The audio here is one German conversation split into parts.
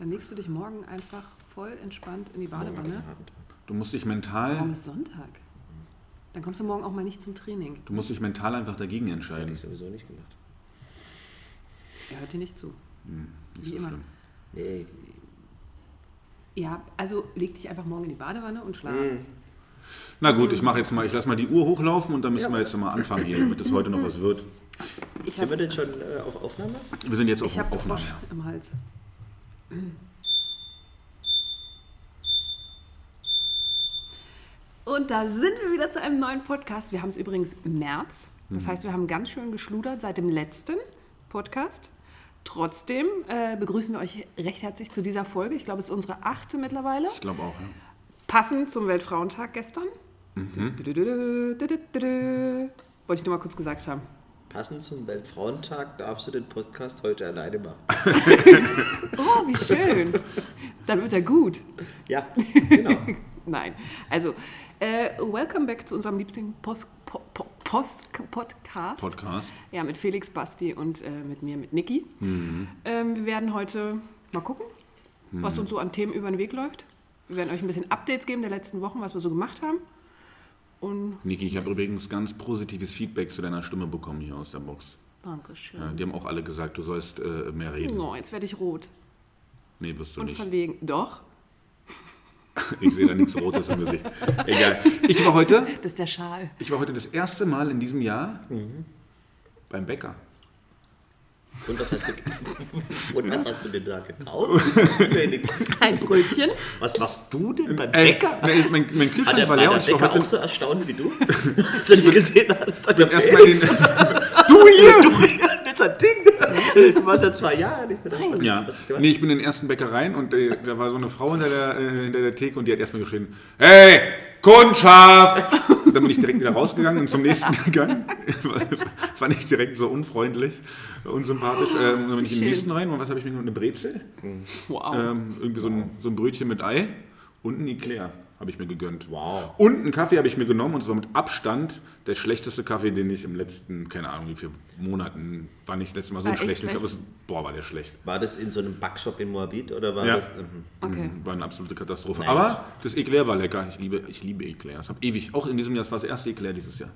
Dann legst du dich morgen einfach voll entspannt in die Badewanne. Du musst dich Morgen mental, ist Sonntag. Dann kommst du morgen auch mal nicht zum Training. du musst dich mental einfach dagegen Hätte entscheiden. ich sowieso nicht gemacht. Er hört dir nicht zu. Nicht Wie so immer. schlimm. Nee, Ja, also leg dich einfach morgen in die Badewanne und schlaf. Na gut, ich mache jetzt mal, ich lasse mal die Uhr hochlaufen und dann müssen wir jetzt mal anfangen hier, damit es heute noch was wird. Ich sind wir habe denn schon äh, auf Aufnahme? Wir sind jetzt auf ich hab Aufnahme. Frosch im Hals. Und da sind wir wieder zu einem neuen Podcast. Wir haben es übrigens März. Das heißt, wir haben ganz schön geschludert seit dem letzten Podcast. Trotzdem äh, begrüßen wir euch recht herzlich zu dieser Folge. Ich glaube, es ist unsere achte mittlerweile. Ich glaube auch, ja. Passend zum Weltfrauentag gestern. Mhm. Wollte ich nur mal kurz gesagt haben. Passend zum Weltfrauentag darfst du den Podcast heute alleine machen. Oh, wie schön. Dann wird er gut. Ja, genau. Nein. Also, äh, welcome back zu unserem liebsten Post, po, po, Post Podcast. Podcast. Ja, mit Felix, Basti und äh, mit mir, mit Niki. Ähm, wir werden heute mal gucken, was uns so an Themen über den Weg läuft. Wir werden euch ein bisschen Updates geben der letzten Wochen, was wir so gemacht haben. Und Niki, ich habe übrigens ganz positives Feedback zu deiner Stimme bekommen hier aus der Box. Dankeschön. Ja, die haben auch alle gesagt, du sollst äh, mehr reden. Oh, jetzt werde ich rot Nee, wirst du und nicht. verlegen. Doch, Ich sehe da nichts Rotes im Gesicht. Egal. Ich war heute, das ist der Schal. ich war heute das erste Mal in diesem Jahr beim Bäcker. Und was hast du, und was hast du denn da gekauft? Ein Brötchen. Was machst du denn beim Ey, Bäcker? nee, mein, mein Hat Kühlschrank der, war leer und ich war Bäcker heute auch so erstaunt wie du? Als dich gesehen. Hat der erstmal den. du hier! Du hier! Das Ding! Du warst ja zwei Jahre nicht mehr da. Was, Ja, was gemacht? nee, ich bin in den ersten Bäckereien und äh, da war so eine Frau hinter der, äh, hinter der Theke und die hat erstmal geschrien: Hey, Kundschaft! Und dann bin ich direkt wieder rausgegangen und zum nächsten gegangen. Fand ich direkt so unfreundlich, unsympathisch. Ähm, dann bin ich in den nächsten rein und was habe ich mir genommen? Eine Brezel? Wow. Ähm, irgendwie so ein, so ein Brötchen mit Ei und ein Eclair habe ich mir gegönnt. Wow. Und einen Kaffee habe ich mir genommen und zwar mit Abstand der schlechteste Kaffee, den ich im letzten, keine Ahnung wie viele Monaten, war nicht das letzte Mal so War einen echt schlechten schlecht? Kaffee. Boah, war der schlecht. War das in so einem Backshop in Moabit oder war Ja. das? Mhm. Okay. War eine absolute Katastrophe. Nein. Aber das Eclair war lecker. Ich liebe, ich liebe Eclairs. Habe ewig, auch in diesem Jahr, das war das erste Eclair dieses Jahr.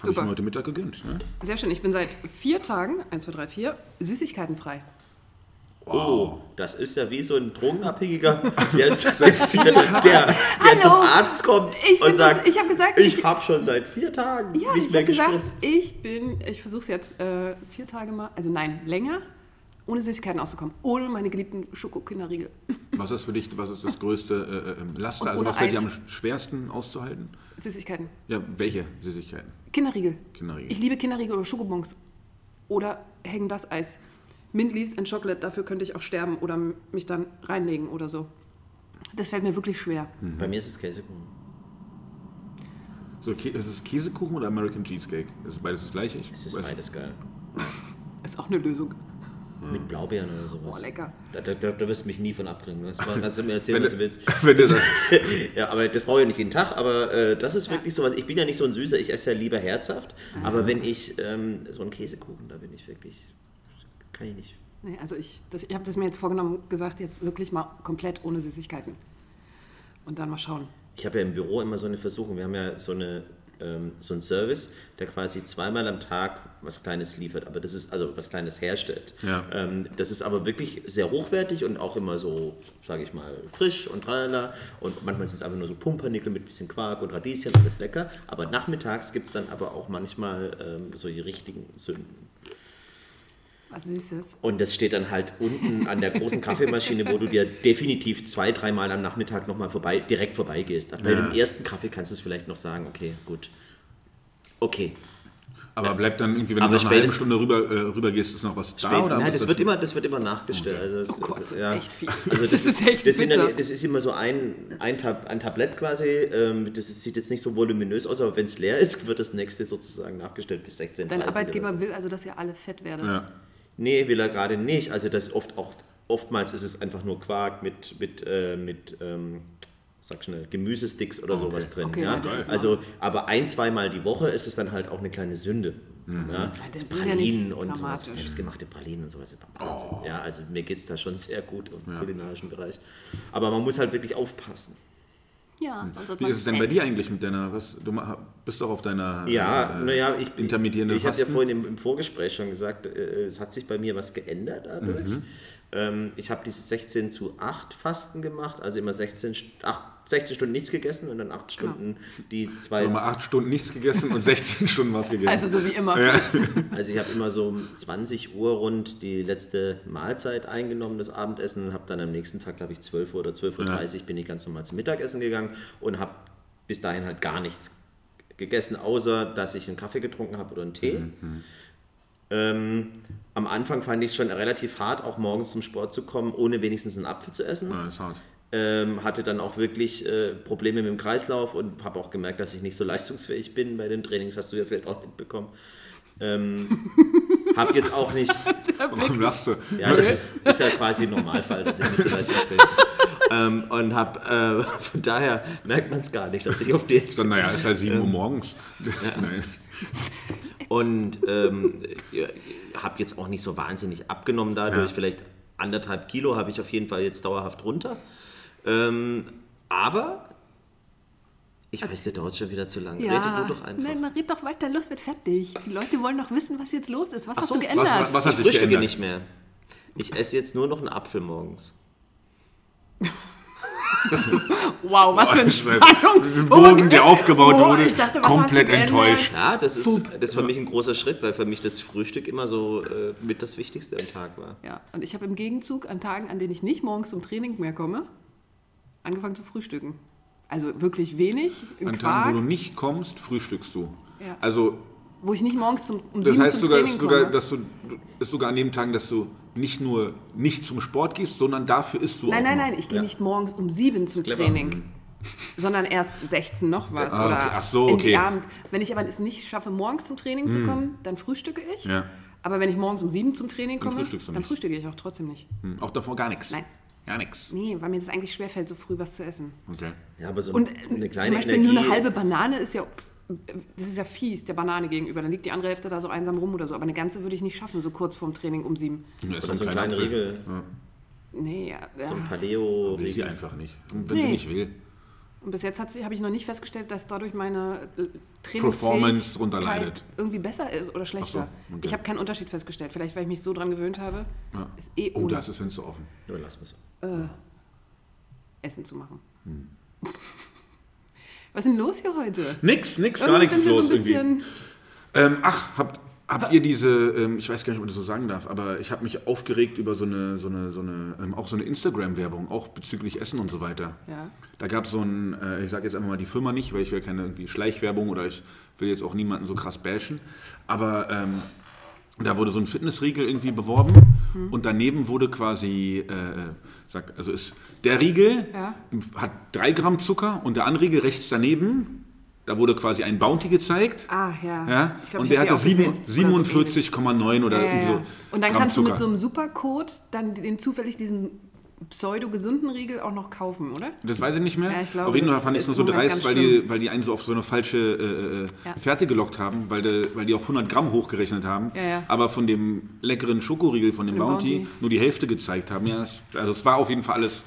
Habe ich mir heute Mittag gegönnt. Ne? Sehr schön. Ich bin seit vier Tagen, 1, 2, 3, 4, süßigkeitenfrei. Oh, das ist ja wie so ein Drogenabhängiger, der, seit vier, der, der Hallo. zum Arzt kommt Ich und find das- sagt, ich hab gesagt, ich, ich- habe schon seit vier Tagen Ja, nicht ich mehr habe gesagt, gespritzt. ich bin, ich versuche es jetzt äh, vier Tage mal, also nein, länger, ohne Süßigkeiten auszukommen. Ohne meine geliebten Schokokinderriegel. Was ist für dich, was ist das größte äh, äh, Laster? Und Also was fällt dir am schwersten auszuhalten? Süßigkeiten. Ja, welche Süßigkeiten? Kinderriegel. Kinderriegel. Ich liebe Kinderriegel oder Schokobons. Oder hängen das Eis. Mint Leaves and Chocolate, dafür könnte ich auch sterben oder mich dann reinlegen oder so. Das fällt mir wirklich schwer. Bei mir ist es Käsekuchen. So, ist es Käsekuchen oder American Cheesecake? Ist es beides das gleiche? Ich Es ist weiß- beides geil. Ist auch eine Lösung. Mit Blaubeeren oder sowas. Boah, lecker. Da, da, da, da wirst du mich nie von abbringen. Das kannst du mir erzählen, Wenn was du- willst. wenn du das- ja, aber das brauche ich ja nicht jeden Tag. Aber äh, das ist wirklich sowas. Ich bin ja nicht so ein Süßer, ich esse ja lieber herzhaft. Aber wenn ich ähm, so einen Käsekuchen, da bin ich wirklich. Kann ich nicht. Nee, also ich, das, ich habe das mir jetzt vorgenommen, gesagt, jetzt wirklich mal komplett ohne Süßigkeiten. Und dann mal schauen. Ich habe ja im Büro immer so eine Versuchung. Wir haben ja so, eine, ähm, so einen Service, der quasi zweimal am Tag was Kleines liefert. Aber das ist, also was Kleines herstellt. Ja. Ähm, das ist aber wirklich sehr hochwertig und auch immer so, sage ich mal, frisch und tralala. Und manchmal ist es einfach nur so Pumpernickel mit bisschen Quark und Radieschen, alles lecker. Aber nachmittags gibt es dann aber auch manchmal ähm, so die richtigen Sünden. Was Süßes. Und das steht dann halt unten an der großen Kaffeemaschine, wo du dir definitiv zwei, dreimal am Nachmittag nochmal vorbei, direkt vorbeigehst. Bei dem ersten Kaffee kannst du es vielleicht noch sagen, okay, gut. Okay. Aber bleibt dann irgendwie, wenn Aber du noch eine halbe Stunde rüber, äh, rüber gehst, ist noch was da? Spät, oder nein, muss das wird, immer, das wird immer nachgestellt. Also, Oh Gott, das ist ja. echt fies. Also das, Das ist echt das, bitter. dann, das ist immer so ein, ein, Tab, ein Tablett quasi. Ähm, das sieht jetzt nicht so voluminös aus, aber wenn es leer ist, wird das nächste sozusagen nachgestellt bis 16 Dein Arbeitgeber so. will also, dass ihr alle fett werdet. Ja. Nee, will er gerade nicht. Also das oft auch, oftmals ist es einfach nur Quark mit, mit, äh, mit ähm, sag schnell, Gemüsesticks oder sowas drin. Okay, ja? ja, Also, aber ein, zweimal die Woche ist es dann halt auch eine kleine Sünde. Ja? das So ist ja Pralinen und was, selbstgemachte Pralinen und sowas. Wahnsinn. Ja, also mir geht es da schon sehr gut im kulinarischen Bereich. Aber man muss halt wirklich aufpassen. Ja, sonst wird Wie ist es denn bei dir eigentlich mit deiner, was, du bist doch auf deiner Ja, äh, naja, ich, intermittierenden ich habe ja vorhin im, im Vorgespräch schon gesagt, äh, es hat sich bei mir was geändert dadurch. Mhm. Ähm, ich habe dieses 16 zu 8 Fasten gemacht, also immer 16, St- acht- 16 Stunden nichts gegessen und dann 8 Stunden die zwei. Mal acht Stunden nichts gegessen und 16 Stunden was gegessen. Also so wie immer. Also ich habe immer so um 20 Uhr rund die letzte Mahlzeit eingenommen, das Abendessen, und habe dann am nächsten Tag, glaube ich, 12 Uhr oder 12.30 Uhr bin ich ganz normal zum Mittagessen gegangen und habe bis dahin halt gar nichts gegessen, außer dass ich einen Kaffee getrunken habe oder einen Tee. Ähm, am Anfang fand ich es schon relativ hart, auch morgens zum Sport zu kommen, ohne wenigstens einen Apfel zu essen. ja, ist hart. Ähm, hatte dann auch wirklich äh, Probleme mit dem Kreislauf und habe auch gemerkt, dass ich nicht so leistungsfähig bin bei den Trainings, hast du ja vielleicht auch mitbekommen. Ähm, habe jetzt auch nicht, Warum lachst du? ja, das ist, ist ja quasi Normalfall, dass ich nicht so leistungsfähig bin. Ähm, und habe, äh, von daher merkt man es gar nicht, dass ich auf die naja, ist halt 7 Uhr morgens. Nein. Und ähm, habe jetzt auch nicht so wahnsinnig abgenommen dadurch. Ja. Vielleicht anderthalb Kilo habe ich auf jeden Fall jetzt dauerhaft runter. Ähm, aber ich weiß, der dauert schon wieder zu lange. Ja, Rede du doch einfach. Nein, red doch weiter, los, wird fertig. Die Leute wollen doch wissen, was jetzt los ist. Was hast so, du geändert? was- was- hat ich sich frühstücke geändert? nicht mehr. Ich esse jetzt nur noch einen Apfel morgens. wow, was für ein Spannungsbogen. Bogen, der aufgebaut Boah, wurde, ich dachte, was komplett hast du geändert? enttäuscht. Ja, das ist, das ist für mich ein großer Schritt, weil für mich das Frühstück immer so äh, mit das Wichtigste am Tag war. Ja, und ich habe im Gegenzug an Tagen, an denen ich nicht morgens zum Training mehr komme, angefangen zu frühstücken. Also wirklich wenig, im An Quark, Tagen, wo du nicht kommst, frühstückst du. Ja. Also, wo ich nicht morgens zum, um das sieben heißt zum sogar, Training sogar komme. dass du, ist sogar an den Tagen, dass du nicht nur nicht zum Sport gehst, sondern dafür isst du Nein, auch nein, noch. nein, ich gehe nicht morgens um sieben zum clever. Training. Sondern erst 16 noch was. Ah, oder okay. Ach so, in okay. die Abend. Wenn ich aber es nicht schaffe, morgens zum Training zu kommen, dann frühstücke ich. Ja. Aber wenn ich morgens um sieben zum Training komme, frühstückst du dann nicht. frühstücke ich auch trotzdem nicht. Hm, Auch davor gar nichts. Nein. Gar nichts. Nee, weil mir das eigentlich schwerfällt, so früh was zu essen. Okay. Ja, aber so Und eine äh, kleine zum Beispiel Energie. nur eine halbe Banane ist ja, das ist ja fies der Banane gegenüber. Dann liegt die andere Hälfte da so einsam rum oder so. Aber eine ganze würde ich nicht schaffen, so kurz vorm Training um sieben. Ja, ist Oder ein so einen kleiner. Riegel, Nee, ja. ja. so ein Will sie einfach nicht. Und wenn Nee. sie nicht will. Und bis jetzt habe ich noch nicht festgestellt, dass dadurch meine äh, Performance drunter leidet. irgendwie besser ist oder schlechter. So, okay. Ich habe keinen Unterschied festgestellt. Vielleicht, weil ich mich so dran gewöhnt habe, Ja. ist eh Oh, ohne da ist das Fenster offen. Nur lass mal so. Essen zu machen. Hm. Was ist denn los hier heute? Nix, nix, gar nichts ist los so irgendwie. Ähm, ach, habt, habt ihr diese, ähm, ich weiß gar nicht, ob ich das so sagen darf, aber ich habe mich aufgeregt über so eine, so eine, so eine ähm, auch so eine Instagram-Werbung, auch bezüglich Essen und so weiter. Ja. Da gab es so ein, äh, ich sage jetzt einfach mal die Firma nicht, weil ich will keine irgendwie Schleichwerbung oder ich will jetzt auch niemanden so krass bashen, aber ähm, da wurde so ein Fitnessriegel irgendwie beworben und daneben wurde quasi, äh, sagt, also ist der Riegel Ja. hat drei Gramm Zucker und der andere Riegel rechts daneben, da wurde quasi ein Bounty gezeigt. Ah, ja. Ja? Glaub, und der hatte auch gesehen. sieben- Oder so. 47,9 oder Ja, ja, so. Und dann Gramm kannst du mit Zucker. so einem Supercode dann den zufällig diesen pseudo-gesunden Riegel auch noch kaufen, oder? Das weiß ich nicht mehr. Ja, ich glaube, Auf jeden Fall das fand ich es nur so dreist, weil die, weil die einen so auf so eine falsche äh, äh, Ja. Fährte gelockt haben, weil, de, weil die auf 100 Gramm hochgerechnet haben, Ja, aber von dem leckeren Schokoriegel, von dem Bounty, Bounty. nur die Hälfte gezeigt haben. Ja, es, also es war auf jeden Fall alles,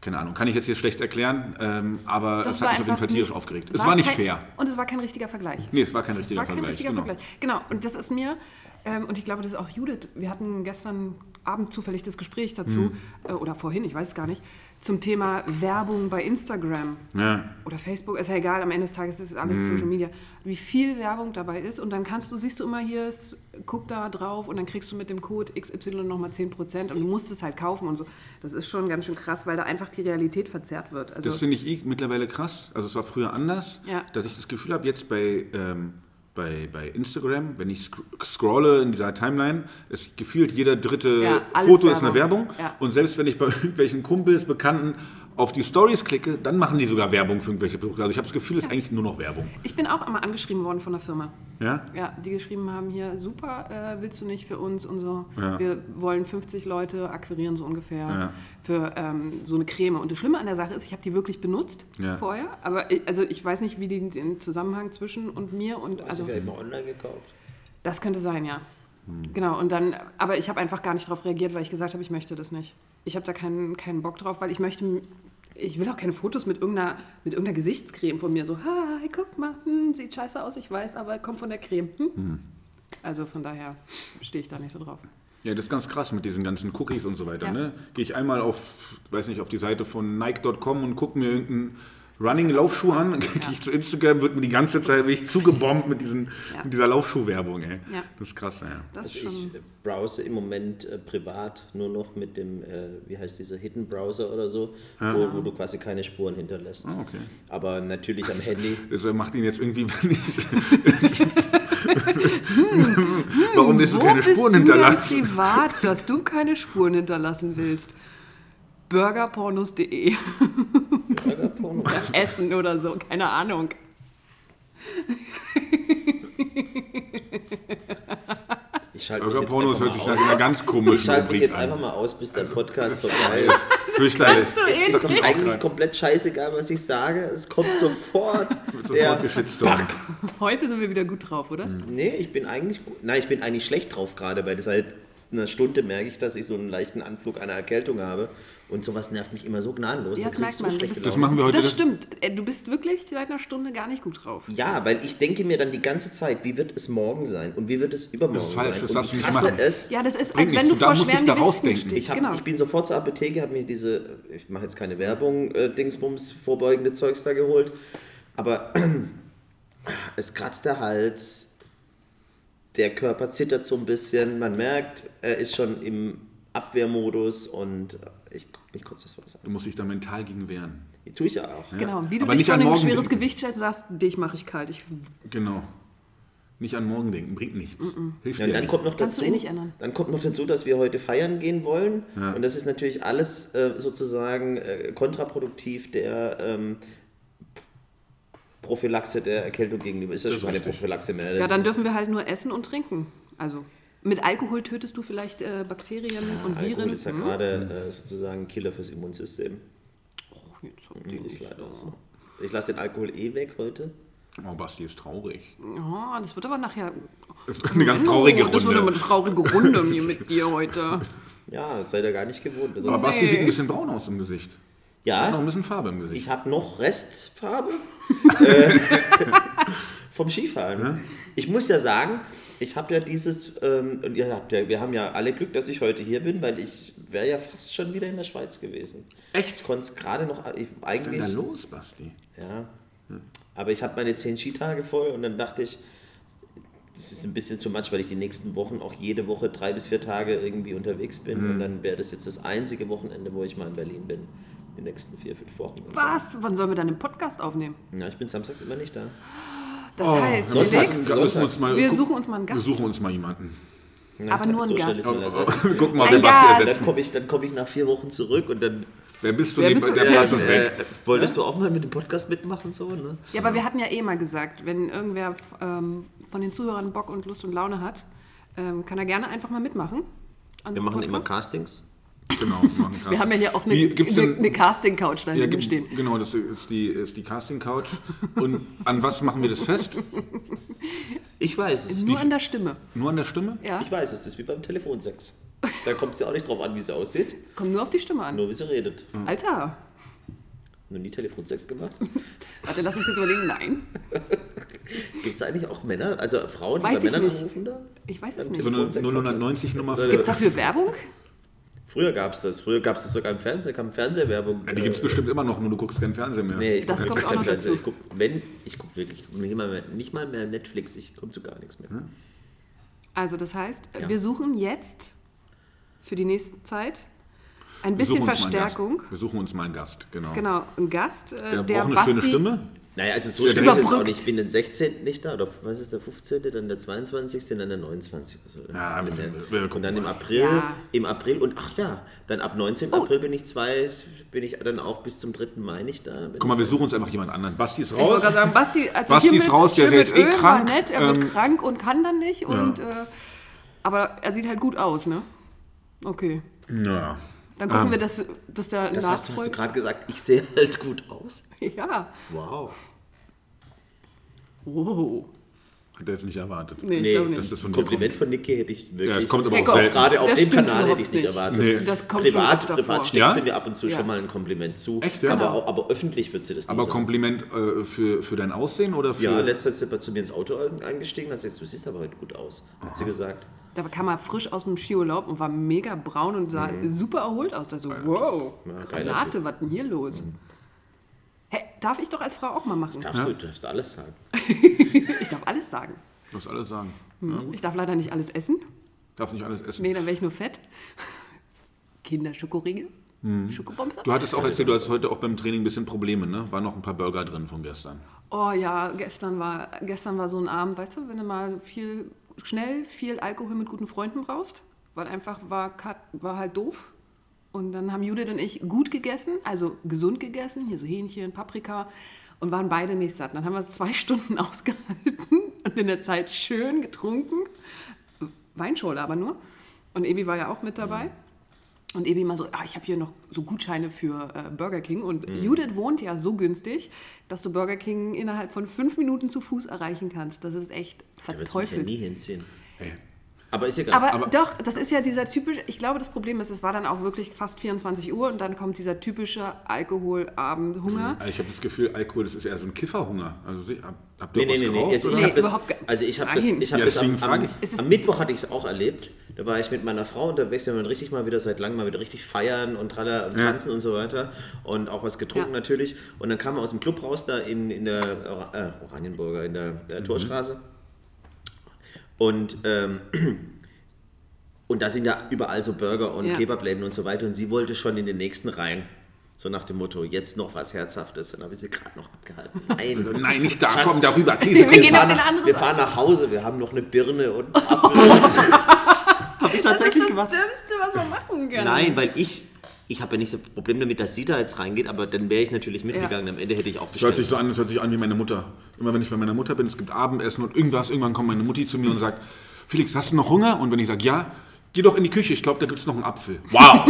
keine Ahnung, kann ich jetzt hier schlecht erklären, ähm, aber Das es hat mich auf jeden Fall tierisch aufgeregt. Es war nicht kein, fair. Und es war kein richtiger Vergleich. Nee, es war kein richtiger war kein Vergleich. richtiger genau. Vergleich. Genau, und das ist mir, ähm, und ich glaube, das ist auch Judith, wir hatten gestern Abend zufällig das Gespräch dazu, Hm. äh, oder vorhin, ich weiß es gar nicht, zum Thema Werbung bei Instagram Ja. oder Facebook, ist ja egal, am Ende des Tages ist es alles Hm. Social Media, wie viel Werbung dabei ist und dann kannst du, siehst du immer hier, guck da drauf und dann kriegst du mit dem Code XY nochmal 10% und du musst es halt kaufen und so. Das ist schon ganz schön krass, weil da einfach die Realität verzerrt wird. Also, Das finde ich eh mittlerweile krass. Also es war früher anders, Ja. dass ich das Gefühl habe, jetzt bei, ähm, bei, bei Instagram, wenn ich sc scrolle in dieser Timeline, ist gefühlt jeder dritte Ja, Foto ist eine Werbung. Werbung. Ja. Und selbst wenn ich bei irgendwelchen Kumpels, Bekannten auf die Stories klicke, dann machen die sogar Werbung für irgendwelche Produkte. Also ich habe das Gefühl, es ist eigentlich nur noch Werbung. Ich bin auch einmal angeschrieben worden von der Firma. Ja? Ja, die geschrieben haben hier, super, äh, willst du nicht für uns und so. Ja. Wir wollen 50 Leute akquirieren, so ungefähr, Ja. für ähm, so eine Creme. Und das Schlimme an der Sache ist, ich habe die wirklich benutzt Ja. vorher, aber ich, also ich weiß nicht, wie die den Zusammenhang zwischen und mir und Also also vielleicht mal online gekauft. das könnte sein, ja. Hm. Genau, und dann, aber ich habe einfach gar nicht darauf reagiert, weil ich gesagt habe, ich möchte das nicht. Ich habe da keinen, keinen Bock drauf, weil ich möchte, ich will auch keine Fotos mit irgendeiner, mit irgendeiner Gesichtscreme von mir. So, hi, guck mal, hm, sieht scheiße aus, ich weiß, aber kommt von der Creme. Hm? Also von daher stehe ich da nicht so drauf. Ja, das ist ganz krass mit diesen ganzen Cookies und so weiter. Ja. Ne? Gehe ich einmal auf, weiß nicht, auf die Seite von Nike.com und gucke mir irgendeinen Running-Laufschuh an, gehe ich zu Instagram, wird mir die ganze Zeit bin ich zugebombt mit, diesen, Ja. mit dieser Laufschuhwerbung. Ey. Ja. Das ist krass, ja. Das Also schon. ich äh, browse im Moment äh, privat nur noch mit dem, äh, wie heißt dieser Hidden Browser oder so, wo, wo du quasi keine Spuren hinterlässt. Ah, okay. Aber natürlich am Handy. Das macht ihn jetzt irgendwie nicht. Warum willst du keine Spuren du denn hinterlassen? privat, dass du keine Spuren hinterlassen willst? Burgerpornos.de Essen oder so, keine Ahnung. Ich schalte mich jetzt Burgerpornos einfach hört sich mal nach aus. einer ganz Ich komischen schalte mich Rubrik jetzt an. einfach mal aus, bis der Podcast vorbei ist. Fürchterlich. Es ist doch eigentlich komplett scheißegal, was ich sage. Es kommt sofort. Wird der sofort geschitstormt. Heute sind wir wieder gut drauf, oder? Nee, ich bin eigentlich gut. Nein, ich bin eigentlich schlecht drauf gerade, weil seit einer Stunde merke ich, dass ich so einen leichten Anflug einer Erkältung habe. Und sowas nervt mich immer so gnadenlos. Ja, Da das merkt so man. Du schlechte bist, Das machen wir heute. das stimmt. Äh, Du bist wirklich seit einer Stunde gar nicht gut drauf. Ja, weil ich denke mir dann die ganze Zeit, wie wird es morgen sein und wie wird es übermorgen Das ist falsch, sein. das und darfst du ich nicht hasse machen. es. Ja, das ist, als wenn du vor musst schweren da Gewissen rausdenken. stehst. Ich, hab, genau. ich bin sofort zur Apotheke, habe mir diese, ich mache jetzt keine Werbung, äh, Dingsbums, vorbeugende Zeugs da geholt, aber es kratzt der Hals, der Körper zittert so ein bisschen, man merkt, er ist schon im Abwehrmodus und ich gucke mich kurz das Du an. musst dich da mental gegen wehren. Die tue ich ja auch. Genau, wie du Aber dich vor an ein schweres denken. Gewicht stellst, sagst, dich mache ich kalt. Ich, Genau. Nicht an morgen denken, bringt nichts. Hilft Ja, dir dann nicht. kommt noch Kannst du dazu, eh nicht ändern. dann kommt noch dazu, dass wir heute feiern gehen wollen. Ja. Und das ist natürlich alles äh, sozusagen äh, kontraproduktiv der ähm, Prophylaxe der Erkältung gegenüber. Ist das, Das schon ist keine richtig. Prophylaxe mehr? Das ja, dann dürfen wir halt nur essen und trinken. Also mit Alkohol tötest du vielleicht äh, Bakterien und Alkohol Viren. ist ja Hm? gerade äh, sozusagen ein Killer fürs Immunsystem. Oh, jetzt hab Die ich ist nicht leider so. so. Ich lasse den Alkohol eh weg heute. Oh, Basti ist traurig. Ja, das wird aber nachher. Das ist eine ganz traurige oh, Das wird immer Runde. eine traurige Runde mit dir heute. Ja, das seid ihr gar nicht gewohnt. Also, Aber Basti sieht ein bisschen braun aus im Gesicht. Er hat noch ein ja, bisschen Farbe im Gesicht. ich habe noch Restfarbe äh, vom Skifahren. Ich muss ja sagen, ich habe ja dieses, ähm, und ihr habt ja, wir haben ja alle Glück, dass ich heute hier bin, weil ich wäre ja fast schon wieder in der Schweiz gewesen. Echt? Ich konnte es gerade noch, ich, Was ist denn eigentlich, da los, Basti? ja, aber ich habe meine zehn Skitage voll und dann dachte ich, das ist ein bisschen zu much, weil ich die nächsten Wochen auch jede Woche drei bis vier Tage irgendwie unterwegs bin Mhm. und dann wäre das jetzt das einzige Wochenende, wo ich mal in Berlin bin. Die nächsten vier, fünf Wochen. Was? Wann sollen wir dann den Podcast aufnehmen? Ja, ich bin samstags immer nicht da. Das Oh, heißt, Sonntags- Felix, wir, uns mal, wir suchen uns mal einen Wir Gast. suchen uns mal jemanden. Ja, Aber nur ein so Gast. Oh, oh. Guck mal, Ein wer Basti Gast. Dann ersetzt. komme ich, dann komm ich nach vier Wochen zurück und dann. Wer bist du? Wer bist du? der Platz ist Äh, weg. wolltest du auch mal mit dem Podcast mitmachen? So, ne? Ja, aber wir hatten ja eh mal gesagt, wenn irgendwer ähm, von den Zuhörern Bock und Lust und Laune hat, ähm, kann er gerne einfach mal mitmachen. Wir machen immer Podcast. Castings. Genau. wir machen Wir haben ja hier auch eine, Wie, eine, eine Casting-Couch da ja, hinten gibt, stehen. genau, das ist die, ist die Casting-Couch. Und an was machen wir das fest? Ich weiß es. Nur an der Stimme. Nur an der Stimme? Ja, Ich weiß es. Das ist wie beim Telefonsex. Da kommt es ja auch nicht drauf an, wie sie aussieht, kommt nur auf die Stimme an. nur wie sie redet. Alter, Noch nie Telefonsex gemacht? warte, lass mich kurz überlegen. Nein, Gibt es eigentlich auch Männer, also Frauen, die Weiß bei ich Männern nicht. anrufen da? ich weiß es nicht. So eine Telefonsex 090-Nummer. Oder- Gibt es dafür Werbung? Früher gab es das. Früher gab es das sogar im Fernsehen, kam Fernsehwerbung. Ja, die gibt es bestimmt immer noch, nur du guckst keinen Fernsehen mehr. Nee, ich Das guck kommt auch noch dazu. Ich guck, wenn, ich gucke wirklich, ich guck nicht, mal mehr, nicht mal mehr Netflix, ich komme zu gar nichts mehr. Also das heißt, Ja. wir suchen jetzt für die nächste Zeit ein Wir bisschen einen Verstärkung. Wir suchen uns mal einen Gast, genau. Genau, ein Gast, äh, Der der, braucht eine Basti, schöne Stimme. Naja, also so Ja, schnell ist es auch nicht. Ich bin den 16. nicht da, oder was ist der 15., dann der 22., dann der 29. Also Ja, wir- wir- wir und dann im. April, Ja. im April und ach ja, dann ab 19. Oh. April bin ich zwei, bin ich dann auch bis zum 3. Mai nicht da. Guck mal, wir suchen uns einfach jemand anderen. Basti ist Ich wollte raus. gerade sagen, Basti, also Basti hier ist mit, raus, der ist schön jetzt mit eh krank. War nett, er wird Ähm, krank und kann dann nicht. Und, äh, aber er sieht halt gut aus, ne? Okay. Ja. Dann gucken wir, dass, dass der das hast, du- hast du gerade gesagt, ich sehe halt gut aus. Ja. Wow. Wow. Hat er jetzt nicht erwartet. Nee, ich Nee, glaube Das nicht. ist von Kompliment von Niki hätte ich wirklich. Ja, es kommt aber auch selten. Gerade auf Das dem Kanal hätte ich es nicht nicht. erwartet. Nee. Das kommt schon privat, öfter privat steckt Ja? sie mir ab und zu Ja. schon mal ein Kompliment zu. Echt, ja? aber, aber öffentlich wird sie das nicht Aber sagen. Kompliment äh, für, für dein Aussehen oder für. Ja, letztens ist sie zu mir ins Auto eingestiegen und hat gesagt, du siehst aber heute gut aus, hat sie gesagt. Da kam er frisch aus dem Skiurlaub und war mega braun und sah super erholt aus. Da so, wow, Ja, Granate, was denn hier los? Hä, darf ich doch als Frau auch mal machen? Darfst du, darfst alles sagen. Ich darf alles sagen. Du musst alles sagen. Ich darf leider nicht alles essen. Darfst nicht alles essen. Nee, dann wäre ich nur fett. Kinderschokoriegel, Schokobomser. Du hattest auch erzählt, du hast heute auch beim Training ein bisschen Probleme, ne? Waren noch ein paar Burger drin von gestern. Oh ja, gestern war, gestern war so ein Abend, weißt du, wenn du mal viel, schnell viel Alkohol mit guten Freunden brauchst, weil einfach war, war halt doof. Und dann haben Judith und ich gut gegessen, also gesund gegessen, hier so Hähnchen, Paprika und waren beide nicht satt. Dann haben wir es zwei Stunden ausgehalten und in der Zeit schön getrunken. Weinschorle aber nur. Und Ebi war ja auch mit dabei. Und Ebi mal so, ah, ich habe hier noch so Gutscheine für äh, Burger King. Und Judith wohnt ja so günstig, dass du Burger King innerhalb von fünf Minuten zu Fuß erreichen kannst. Das ist echt wirst du mich ja verteufelt. nie hinziehen. Ey. Aber ist egal. Aber, Aber- doch, das ist ja dieser typische, ich glaube, das Problem ist, es war dann auch wirklich fast 24 Uhr und dann kommt dieser typische Alkoholabend-Hunger. Also Ich habe das Gefühl, Alkohol, das ist eher so ein Kifferhunger. Also habt ihr Nee, nee, was nee, nee. geraucht? Also ich? Nee, hab das, überhaupt gar- also ich habe das, ich hab Ja, das am, am. Es am Mittwoch hatte ich es auch erlebt. Da war ich mit meiner Frau unterwegs, wir haben richtig mal wieder seit langem mal wieder richtig feiern und tralla und Ja. tanzen und so weiter und auch was getrunken Ja. natürlich. Und dann kam er aus dem Club raus da in, in der äh, Oranienburger, in der, der Torstraße. Und ähm, und da sind ja überall so Burger und Ja. Kebabläden und so weiter. Und sie wollte schon in den nächsten rein. So nach dem Motto, jetzt noch was Herzhaftes. Dann habe ich sie gerade noch abgehalten. Nein, Nein, nicht da, Schatz. komm darüber. Wir Käse, wir, auf fahren den nach, anderen wir fahren nach Hause, wir haben noch eine Birne und einen Apfel. Habe ich tatsächlich gemacht. Dümmste, was man machen kann. Nein, weil ich, ich habe ja nicht so ein Problem damit, dass sie da jetzt reingeht, aber dann wäre ich natürlich mitgegangen. Am Ende hätte ich auch Das hört sich bestellt. so an, das hört sich an wie meine Mutter. Immer wenn ich bei meiner Mutter bin, es gibt Abendessen und irgendwas, irgendwann kommt meine Mutti zu mir und sagt, Felix, hast du noch Hunger? Und wenn ich sage, ja, geh doch in die Küche, ich glaube, da gibt es noch einen Apfel. Wow!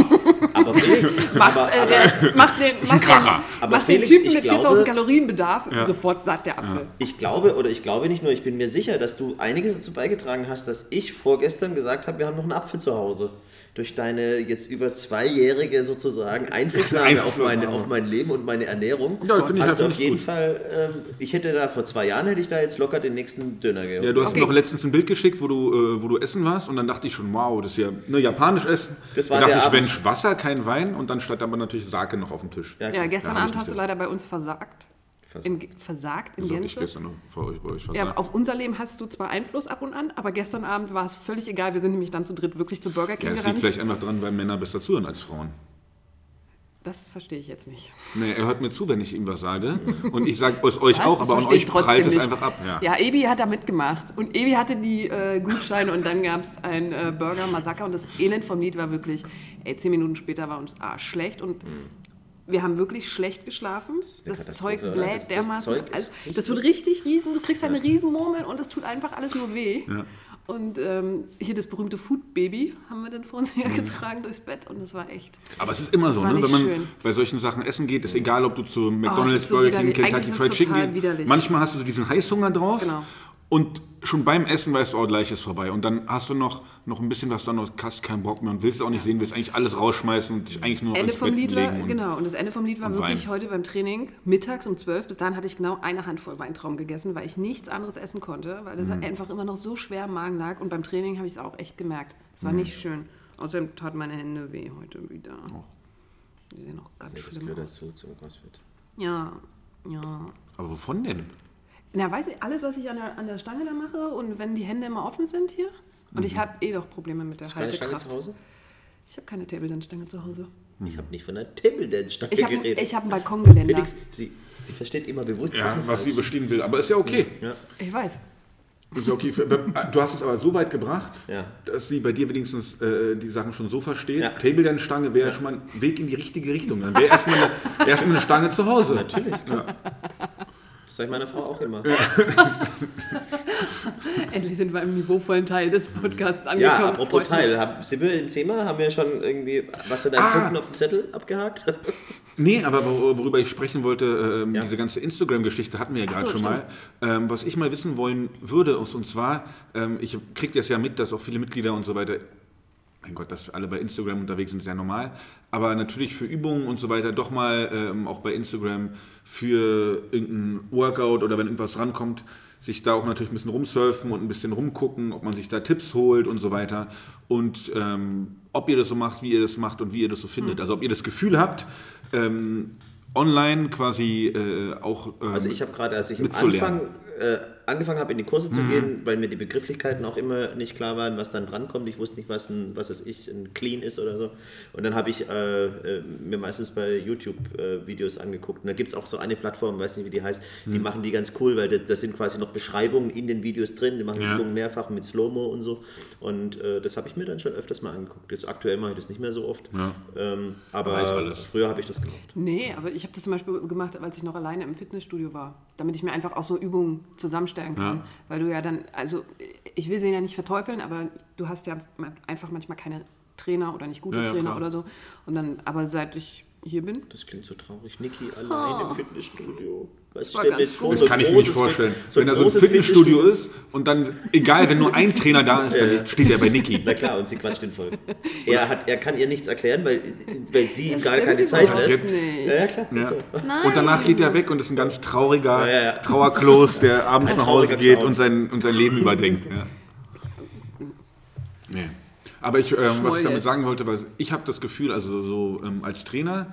Aber Felix, Macht, aber, äh, aber, der, macht den, ein den, Kracher. Aber macht Felix, den Typen ich mit glaube- 4000 Kalorien Bedarf sofort satt der Apfel. ich glaube, oder ich glaube nicht nur, ich bin mir sicher, dass du einiges dazu beigetragen hast, dass ich vorgestern gesagt habe, wir haben noch einen Apfel zu Hause. Durch deine jetzt über zweijährige sozusagen Einflussnahme, auf, Einflussnahme. meine, auf mein Leben und meine Ernährung. Ja, finde ich- hast du finde auf jeden gut. Fall, ähm, ich hätte da vor zwei Jahren, hätte ich da jetzt locker den nächsten Döner geholt. Ja, du hast Okay. mir doch letztens ein Bild geschickt, wo du, äh, wo du essen warst und dann dachte ich schon, wow, das ist ja ne, japanisch essen. Das war da dachte der ich, Abend. Mensch, Wasser, kein Wein und dann stand aber natürlich Sake noch auf dem Tisch. Ja, Ja, gestern Ja, Abend hast du leider bei uns versagt. Versagt. In, versagt in Das habe ich Gänze. gestern noch vor euch, bei euch Ja, auf unser Leben hast du zwar Einfluss ab und an, aber gestern Abend war es völlig egal. Wir sind nämlich dann zu dritt wirklich zu Burger Ja, King es liegt gerannt. vielleicht einfach dran, weil Männer besser zuhören als Frauen. Das verstehe ich jetzt nicht. Nee, er hört mir zu, wenn ich ihm was sage. Und ich sage es euch Was? auch, aber an euch prallt es einfach ab. Ja. Ja, Ebi hat da mitgemacht. Und Ebi hatte die äh, Gutscheine und dann gab es ein äh, Burger-Massaker. Und das Elend vom Lied war wirklich, ey, zehn Minuten später war uns arschschlecht. Und wir haben wirklich schlecht geschlafen. Das, eine Katastrophe, Zeug bläht Das- das dermaßen. Zeug also, das wird richtig riesen. Du kriegst eine riesen Murmel und es tut einfach alles nur weh. Ja. Und ähm, hier das berühmte Food Baby haben wir dann vor uns hergetragen durchs Bett. Und das war echt. Aber es ist immer so, ne? wenn man schön. bei solchen Sachen essen geht, ist egal, ob du zu McDonalds, ist so Burger King. Kentucky Fried Chicken gehst. Manchmal hast du so diesen Heißhunger drauf Genau. Und schon beim Essen weißt du, oh, gleich ist vorbei. Und dann hast du noch, noch ein bisschen was da noch, hast keinen Bock mehr und willst auch nicht sehen, willst eigentlich alles rausschmeißen und dich eigentlich nur Ende ins vom Bett Lied war, und- genau, und das Ende vom Lied war wirklich Wein. heute beim Training, mittags um 12. Bis dahin hatte ich genau eine Handvoll Weintrauben gegessen, weil ich nichts anderes essen konnte, weil Mhm. das einfach immer noch so schwer im Magen lag. Und beim Training habe ich es auch echt gemerkt. Es Mhm. war nicht schön. Außerdem tat meine Hände weh heute wieder. Die sehen auch ganz Das schlimm gehört aus. dazu zum CrossFit. Ja, ja. Aber wovon denn? Na, weiß ich, alles, was ich an der, an der Stange da mache und wenn die Hände immer offen sind hier. Und Mhm. ich habe eh doch Probleme mit der Hast du keine Stange Haltekraft. zu Hause? Ich habe keine Table-Dance-Stange zu Hause. Ich habe nicht von einer Table Dance Stange Ich habe geredet. ich hab ein Balkongeländer. Felix, sie, sie versteht immer bewusst Ja, was sie bestimmen will. Aber ist ja okay. Ja. Ich weiß. Ist ja okay. Du hast es aber so weit gebracht, Ja. dass sie bei dir wenigstens äh, die Sachen schon so versteht. Ja. Table Dance Stange wäre schon mal ein Weg in die richtige Richtung. Dann wäre erstmal eine, erstmal eine Stange zu Hause. Natürlich, klar. Das sage ich meiner Frau auch immer. Endlich sind wir im niveauvollen Teil des Podcasts angekommen. Ja, apropos Freut. Teil, haben, sind wir im Thema? Haben wir schon irgendwie was zu deinen Ah. Punkten auf dem Zettel abgehakt? Nee, aber wor- worüber ich sprechen wollte, ähm, Ja. diese ganze Instagram-Geschichte hatten wir ja gerade so, schon mal. Ähm, was ich mal wissen wollen würde, und zwar, ähm, ich kriege das ja mit, dass auch viele Mitglieder und so weiter, mein Gott, dass alle bei Instagram unterwegs sind, ist ja normal, aber natürlich für Übungen und so weiter doch mal ähm, auch bei Instagram für irgendein Workout oder wenn irgendwas rankommt, sich da auch natürlich ein bisschen rumsurfen und ein bisschen rumgucken, ob man sich da Tipps holt und so weiter. Und ähm, ob ihr das so macht, wie ihr das macht und wie ihr das so findet. Also ob ihr das Gefühl habt, ähm, online quasi äh, auch ähm, Also ich habe gerade, als ich am. Anfang äh, angefangen habe, in die Kurse zu gehen, weil mir die Begrifflichkeiten auch immer nicht klar waren, was dann drankommt. Ich wusste nicht, was ein, was weiß ich, ein Clean ist oder so. Und dann habe ich äh, äh, mir meistens bei YouTube äh, Videos angeguckt. Und da gibt es auch so eine Plattform, weiß nicht, wie die heißt, die machen die ganz cool, weil da, da sind quasi noch Beschreibungen in den Videos drin. Die machen Ja. Übungen mehrfach mit Slow-Mo und so. Und äh, das habe ich mir dann schon öfters mal angeguckt. Jetzt aktuell mache ich das nicht mehr so oft. Ähm, aber Weiß alles. früher habe ich das gemacht. Nee, aber ich habe das zum Beispiel gemacht, als ich noch alleine im Fitnessstudio war, damit ich mir einfach auch so Übungen zusammenstellen kann. Ja. Weil du ja dann, also ich will sie ja nicht verteufeln, aber du hast ja einfach manchmal keine Trainer oder nicht gute ja, Trainer klar. oder so. Und dann, aber seit ich hier bin, Das klingt so traurig. Niki allein Oh. im Fitnessstudio. Weißt du, jetzt vor, gut. so Das kann ich mir nicht vorstellen. Fit- so wenn da so ein Fitnessstudio ist und dann, egal, wenn nur ein Trainer da ist, dann steht er bei Niki. Na klar, und sie quatscht ihn voll. Er, hat, er kann ihr nichts erklären, weil, weil sie ihm Das gar keine Zeit lässt. Ja, klar. Ja. So. Und danach geht er weg und ist ein ganz trauriger Ja, ja, ja. Trauerklos, der abends Ein nach Hause geht und sein, und sein Leben überdenkt. Ja. Aber ich, ähm, was ich damit sagen wollte, war, ich habe das Gefühl, also so ähm, als Trainer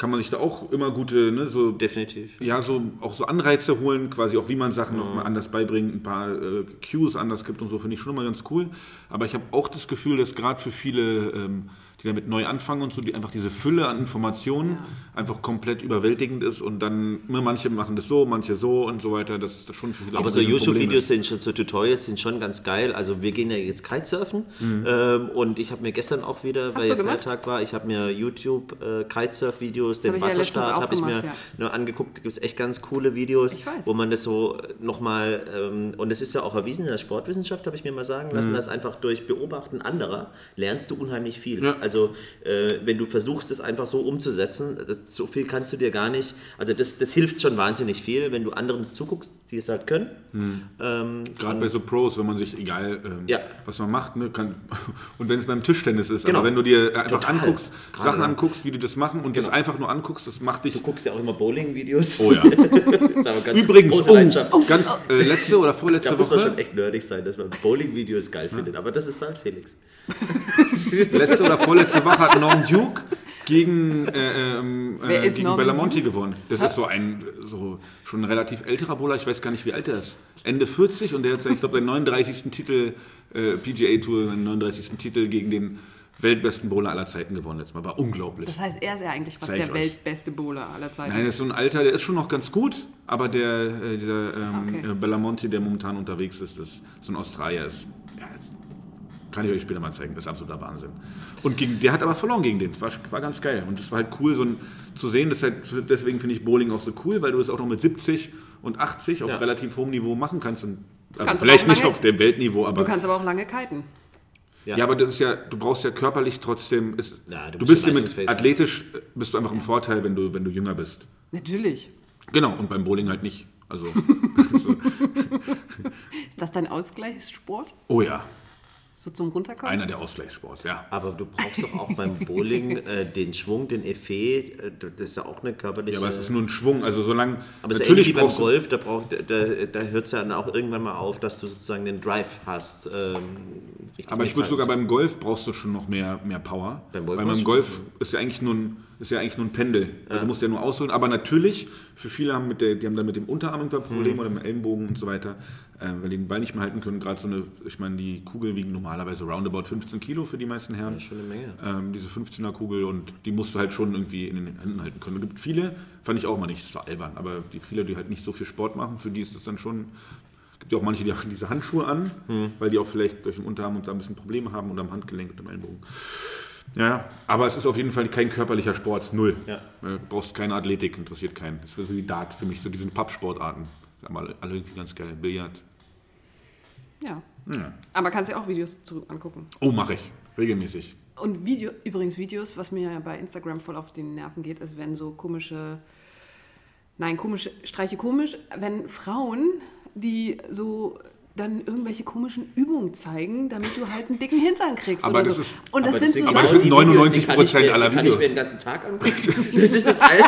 kann man sich da auch immer gute, ne, so Definitiv. ja, so auch so Anreize holen, quasi auch wie man Sachen noch mal anders beibringt, ein paar äh, Cues anders gibt und so, finde ich schon immer ganz cool. Aber ich habe auch das Gefühl, dass gerade für viele, ähm, die damit neu anfangen und so, die einfach diese Fülle an Informationen einfach komplett überwältigend ist und dann, ne, manche machen das so, manche so und so weiter, das ist schon für viele Aber so YouTube-Videos sind schon, so Tutorials sind schon ganz geil. Also wir gehen ja jetzt Kitesurfen Mhm. ähm, und ich habe mir gestern auch wieder, weil ja gemacht? Feiertag war, ich habe mir YouTube äh, Kitesurf-Videos, den ja Wasserstart auch habe ich mir ja. nur angeguckt. Da gibt es echt ganz coole Videos, wo man das so nochmal, ähm, und es ist ja auch erwiesen in der Sportwissenschaft, habe ich mir mal sagen lassen, dass einfach durch Beobachten anderer lernst du unheimlich viel. Mhm. Ja. Also äh, wenn du versuchst, es einfach so umzusetzen, das, so viel kannst du dir gar nicht, also das, das hilft schon wahnsinnig viel, wenn du anderen zuguckst, die es halt können. Ähm, Gerade bei so Pros, wenn man sich, egal ähm, Ja. was man macht, ne, kann, und wenn es beim Tischtennis ist, Genau. aber wenn du dir einfach Total. anguckst, Gerade Sachen anguckst, wie die das machen und das einfach nur anguckst, das macht dich Du guckst ja auch immer Bowling-Videos. Oh ja. das ist aber ganz Übrigens, große oh, Leidenschaft. ganz äh, letzte oder Da vorletzte muss man schon Woche, echt nerdig sein, dass man Bowling-Videos geil findet. Aber das ist halt Felix. letzte oder vorletzte Woche hat Norm Duke gegen, äh, ähm, äh, gegen Norman Belamonte gewonnen. Das ist so ein so schon ein relativ älterer Bowler, ich weiß gar nicht, wie alt er ist. Ende 40 und der hat, ich glaube, den 39. Titel äh, PGA Tour, den 39. Titel gegen den weltbesten Bowler aller Zeiten gewonnen. Letztes Mal war unglaublich. das heißt, er ist ja eigentlich fast Zeig der weltbeste Bowler aller Zeiten. Nein, das ist so ein Alter, der ist schon noch ganz gut, aber der, äh, dieser ähm, Okay. äh, Belamonte, der momentan unterwegs ist, ist so ein Australier, ist, kann ich euch später mal zeigen, das ist absoluter Wahnsinn. Und gegen, der hat aber verloren gegen den, das war, war ganz geil. Und das war halt cool, so ein, zu sehen, das halt, deswegen finde ich Bowling auch so cool, weil du das auch noch mit 70 und 80 auf Ja. relativ hohem Niveau machen kannst. Und, also Kannst vielleicht nicht lange- auf dem Weltniveau, aber... du kannst aber auch lange kiten. Ja, aber das ist ja, du brauchst ja körperlich trotzdem, ist, Ja, du du, bist ja mit athletisch, bist du einfach im Vorteil, wenn du, wenn du jünger bist. Natürlich. Genau, und beim Bowling halt nicht. Also, so, Ist das dein Ausgleichssport? oh ja, So zum Runterkommen? einer der Ausgleichssports, ja. Aber du brauchst doch auch beim Bowling äh, den Schwung, den Effet. Äh, das ist ja auch eine körperliche. Ja, aber es ist nur ein Schwung, also solange, Aber es ist ähnlich natürlich wie beim Golf, da, braucht- da, da hört es ja dann auch irgendwann mal auf, dass du sozusagen den Drive hast. Ähm, aber ich würde sogar beim Golf brauchst du schon noch mehr, mehr Power. Beim Golf Weil beim Golf ist ja eigentlich nur ein, ist ja eigentlich nur ein Pendel. Also du musst ja nur ausholen. Aber natürlich, für viele haben mit der, die haben dann mit dem Unterarm irgendwann Probleme Mhm. oder mit dem Ellenbogen und so weiter, äh, weil die den Ball nicht mehr halten können. Gerade so eine, ich meine, die Kugel wiegen normalerweise roundabout 15 Kilo für die meisten Herren. Schon eine Menge. Ähm, diese 15er Kugel und die musst du halt schon irgendwie in den Händen halten können. Es gibt viele, fand ich auch mal nicht, das war albern, aber die viele, die halt nicht so viel Sport machen, für die ist das dann schon. gibt ja auch manche, die haben diese Handschuhe an, Hm. weil die auch vielleicht durch den Unterarm und da ein bisschen Probleme haben oder am Handgelenk und am Ellenbogen. Ja, ja, aber es ist auf jeden Fall kein körperlicher Sport, null. Ja. Äh, brauchst keine Athletik, interessiert keinen. Das ist so wie Dart für mich, so diese Pappsportarten. Alle, alle irgendwie ganz geil. Billard. Ja. Aber kannst dir auch Videos zurück angucken. Oh, mache ich. Regelmäßig. Und Video, übrigens Videos, was mir ja bei Instagram voll auf die Nerven geht, ist, wenn so komische, nein, komische, Streiche komisch, wenn Frauen, die so dann irgendwelche komischen Übungen zeigen, damit du halt einen dicken Hintern kriegst Aber oder das so. ist- Und das Aber sind so aber das sind die Videos, 99% die kann ich mir- aller die Kann ich mir Videos. den ganzen Tag angucken. Das ist das, Ein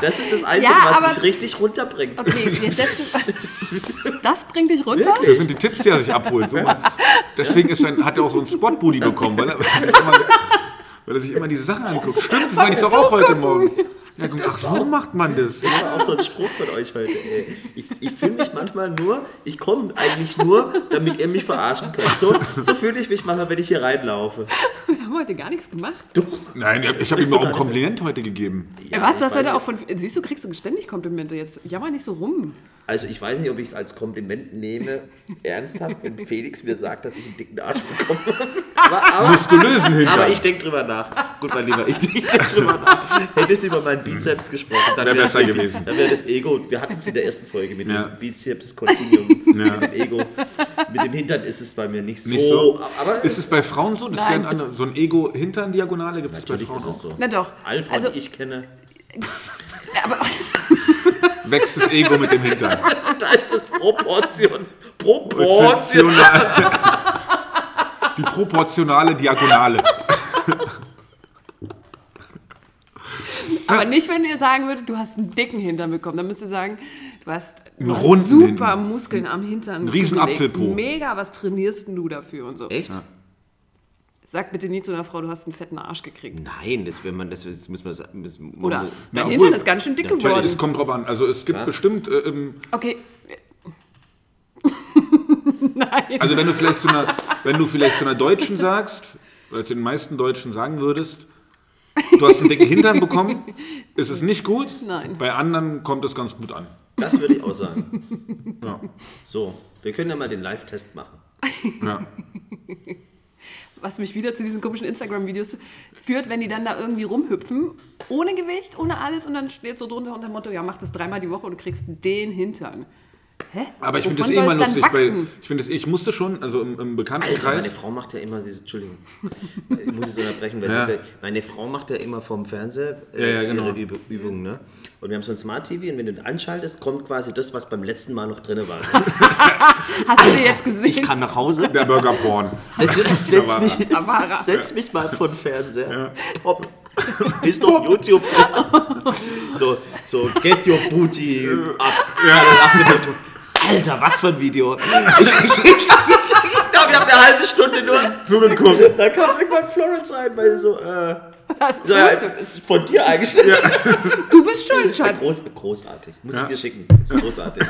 das, ist das Einzige, Ja, was mich richtig runterbringt. Okay, wir setzen, das bringt dich runter? Wirklich? Das sind die Tipps, die er sich abholt. So. Deswegen ist sein, hat er auch so einen Squat-Booty bekommen, weil er, weil, er sich immer, weil er sich immer diese Sachen anguckt. Stimmt, das meine ich doch auch heute Morgen. Ja, gut, ach, so macht man das. Das war auch so ein Spruch von euch heute. Ey. Ich, ich fühle mich manchmal nur, ich komme eigentlich nur, damit ihr mich verarschen könnt. So, so fühle ich mich manchmal, wenn ich hier reinlaufe. Wir haben heute gar nichts gemacht. Du, Nein, ich habe ihm auch ein Kompliment heute gegeben. Ja, was, du hast heute auch von. Siehst du, kriegst du ständig Komplimente jetzt. Jammer nicht so rum. Also ich weiß nicht, ob ich es als Kompliment nehme, ernsthaft, wenn Felix mir sagt, dass ich einen dicken Arsch bekomme. Aber, aber, Muskulösen Hintern. aber ich denke drüber nach. Gut, mein Lieber, ich, denke drüber nach. Hättest du über meinen Bizeps gesprochen, dann Wäre wär's- besser gewesen. Dann wäre das Ego, wir hatten es in der ersten Folge mit Ja. dem Bizeps Continuum, mit dem Ego. Mit dem Hintern ist es bei mir nicht so. Nicht so. Aber Ist es bei Frauen so? Das Nein. wären andere, so ein Ego-Hintern-Diagonale gibt es bei natürlich Frauen ist es auch. so. Na doch. Alle Frauen, Also, die ich kenne, aber, Wächst das Ego mit dem Hintern. da ist es Proportion. Proportion. Proportional. Die proportionale Diagonale. aber nicht, wenn ihr sagen würdet, du hast einen dicken Hintern bekommen. Dann müsst ihr sagen, du hast, du Einen hast runden super Hintern. Muskeln am Hintern. Einen riesen zugelegt. Apfelpo. Mega, was trainierst denn du dafür und so. Echt? Sag bitte nie zu einer Frau, du hast einen fetten Arsch gekriegt. Nein, das, wenn man, das, das muss man sagen. das- Oder man- dein Ja, Hintern ist ganz schön dick geworden. es kommt drauf an. Also es gibt Klar. bestimmt, äh, ähm, Okay. Nein. also wenn du vielleicht zu einer, wenn du vielleicht zu einer Deutschen sagst, oder zu den meisten Deutschen sagen würdest, du hast einen dicken Hintern bekommen, ist es nicht gut. Nein. Bei anderen kommt es ganz gut an. Das würde ich auch sagen. Ja. So, wir können ja mal den Live-Test machen. Ja. was mich wieder zu diesen komischen Instagram-Videos führt, wenn die dann da irgendwie rumhüpfen, ohne Gewicht, ohne alles und dann steht so drunter unter dem Motto, ja, mach das dreimal die Woche und du kriegst den Hintern. Hä? Aber ich finde das eh immer lustig. Wachsen? ich finde das, ich musste schon, also im, im Alter, meine Bekanntenkreis. Frau macht ja immer diese, Entschuldigung, ich muss es unterbrechen, weil Ja. sie, meine Frau macht ja immer vom Fernseher äh, Ja, ja, genau. ihre Üb Übungen, ne? Und wir haben so ein Smart TV und wenn du den anschaltest, kommt quasi das, was beim letzten Mal noch drin war. Hast du dir jetzt Ich gesehen? kann nach Hause, Der Burgerporn. setz, setz, mich, Da setz mich mal vor den Fernseher. Pop. Ist noch YouTube drin. So, so, get your booty up. Ja. Alter, was für ein Video. Ich, ich, ich glaube, wir haben eine halbe Stunde nur Zugeguckt. Da kam irgendwann Florence rein, weil sie so, äh, Was so ja, tust du? ist von dir eingestellt. Du bist schuld, Schatz. Groß, großartig. Muss Ja. ich dir schicken. Ist großartig.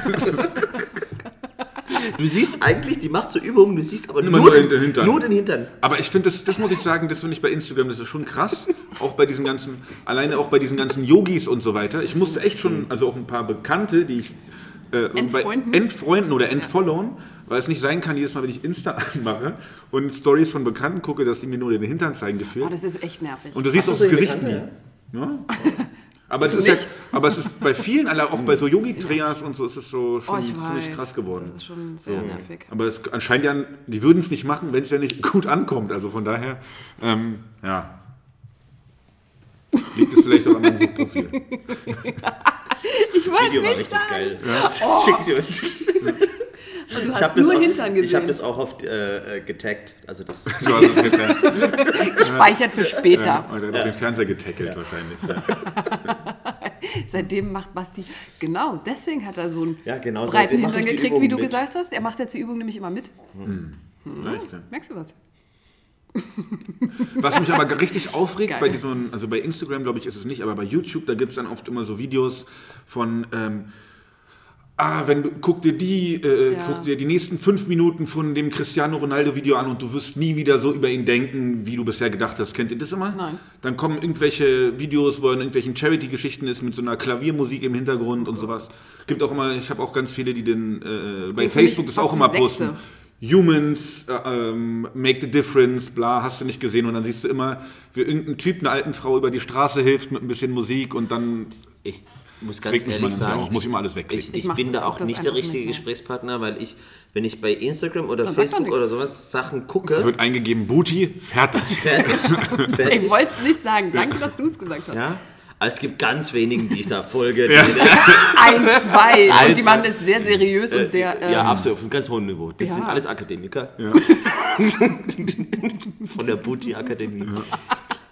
du siehst eigentlich, die macht so Übungen, du siehst aber Immer nur, nur den, den Hintern. nur den Hintern. Aber ich finde, das, das muss ich sagen, das finde ich bei Instagram, das ist schon krass. Auch bei diesen ganzen, alleine auch bei diesen ganzen Yogis und so weiter. Ich musste echt schon, also auch ein paar Bekannte, die ich äh, Entfreunden? Bei entfreunden oder entfollowen, weil es nicht sein kann, jedes Mal, wenn ich Insta anmache und Stories von Bekannten gucke, dass die mir nur den Hintern zeigen Oh, gefühlt. das ist echt nervig. Und du siehst auch das so Gesicht Bekannte, nie. Ja? Aber, das ist ja, aber es ist bei vielen, auch bei so Yogi-Trias und so, ist es so schon oh, ich ziemlich weiß. krass geworden. Das ist schon sehr nervig. Aber es anscheinend ja, die würden es nicht machen, wenn es ja nicht gut ankommt. Also von daher, ähm, ja. Liegt es vielleicht auch an meinem Suchprofil. Ich wollte Video war richtig sagen. geil. Das schick dir- Und du Ich hast habe das, nur auch- Hintern ich hab gesehen. das auch auf, äh, äh, getaggt. Also das, Du hast es Gespeichert für später. ja, oder über den Fernseher getackelt wahrscheinlich. Ja. Seitdem macht Basti, genau, deswegen hat er so einen Ja, genau, breiten Hintern ich gekriegt, wie du mit. gesagt hast. Er macht jetzt die Übung nämlich immer mit. Echt, ja. Merkst du was? Was mich aber richtig aufregt, Geil. bei diesen, also bei Instagram glaube ich ist es nicht, aber bei YouTube, da gibt es dann oft immer so Videos von, ähm, ah, wenn du, guck dir die, äh, Ja. guck dir die nächsten fünf Minuten von dem Cristiano Ronaldo Video an und du wirst nie wieder so über ihn denken, wie du bisher gedacht hast. Kennt ihr das immer? Nein. Dann kommen irgendwelche Videos, wo er in irgendwelchen Charity-Geschichten ist mit so einer Klaviermusik im Hintergrund und sowas. Gibt auch immer, ich habe auch ganz viele, die den äh, bei Facebook das auch immer Sekte. posten. Humans äh, ähm, make the difference, bla, hast du nicht gesehen. Und dann siehst du immer, wie irgendein Typ einer alten Frau über die Straße hilft mit ein bisschen Musik und dann Ich muss Das ganz ehrlich sagen, auch. Muss ich mal alles wegklicken. Ich, ich, Ich bin da auch nicht der richtige nicht. Gesprächspartner, weil ich, wenn ich bei Instagram oder Dann Facebook oder sowas Sachen gucke, wird eingegeben, Booty, fertig. fertig, fertig Ich wollte es nicht sagen. Danke, dass du es gesagt hast. ja, es gibt ganz wenigen, die ich da folge. Die, Ein, zwei. Ein, Und die zwei. machen es sehr seriös und sehr. Ähm, ja, absolut, auf einem ganz hohen Niveau. Das ja. sind alles Akademiker. Von der Booty-Akademie.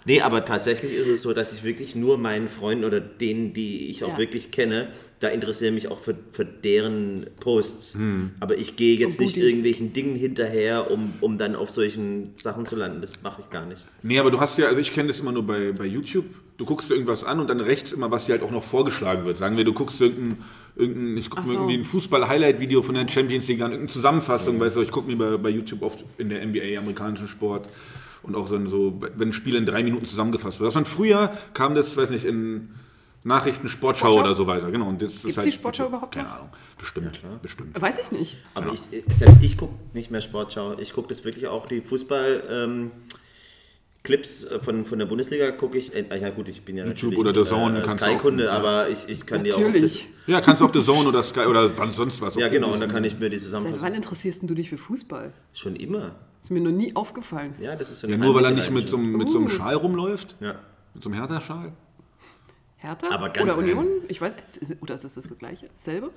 Nee, aber tatsächlich ist es so, dass ich wirklich nur meinen Freunden oder denen, die ich auch Ja. wirklich kenne, da interessiere mich auch für, für deren Posts. Aber ich gehe jetzt nicht irgendwelchen Dingen hinterher, um, um dann auf solchen Sachen zu landen. Das mache ich gar nicht. Nee, aber du hast ja, also ich kenne das immer nur bei, bei YouTube. Du guckst dir irgendwas an und dann rechts immer, was dir halt auch noch vorgeschlagen wird. Sagen wir, du guckst irgendein, irgendein ich gucke mir so. irgendwie ein Fußball-Highlight-Video von der Champions League an, irgendeine Zusammenfassung, weißt du, ich gucke mir bei, bei YouTube oft in der NBA, amerikanischen Sport und auch dann so, wenn ein Spiel in drei Minuten zusammengefasst wird. Das war früher, kam das, weiß nicht, in Nachrichten, Sportschau, Sportschau? oder so weiter. Genau. Und jetzt ist Gibt's halt, die Sportschau überhaupt Keine noch? Ahnung. Bestimmt, bestimmt. Weiß ich nicht. Aber ich, selbst ich gucke nicht mehr Sportschau. Ich gucke das wirklich auch, die Fußball... Ähm, Clips äh, von, von der Bundesliga gucke ich, äh, ja gut, ich bin ja YouTube natürlich oder The Zone äh, kannst du Sky-Kunde, auch, ja. aber ich, ich kann dir auch Natürlich. Ja, kannst du auf The Zone oder Sky oder wann sonst was. das, ja genau, und dann kann ich mir die Seit Zusammenfassung... wann interessierst du dich für Fußball? Schon immer. Ist mir noch nie aufgefallen. Ja, das ist so eine Ja, nur weil er nicht mit so, einem- mit so einem Schal rumläuft. Ja. Mit so einem Hertha-Schal. Hertha? Aber ganz Oder Union? Ich weiß. Oder ist es das gleiche? Selbe?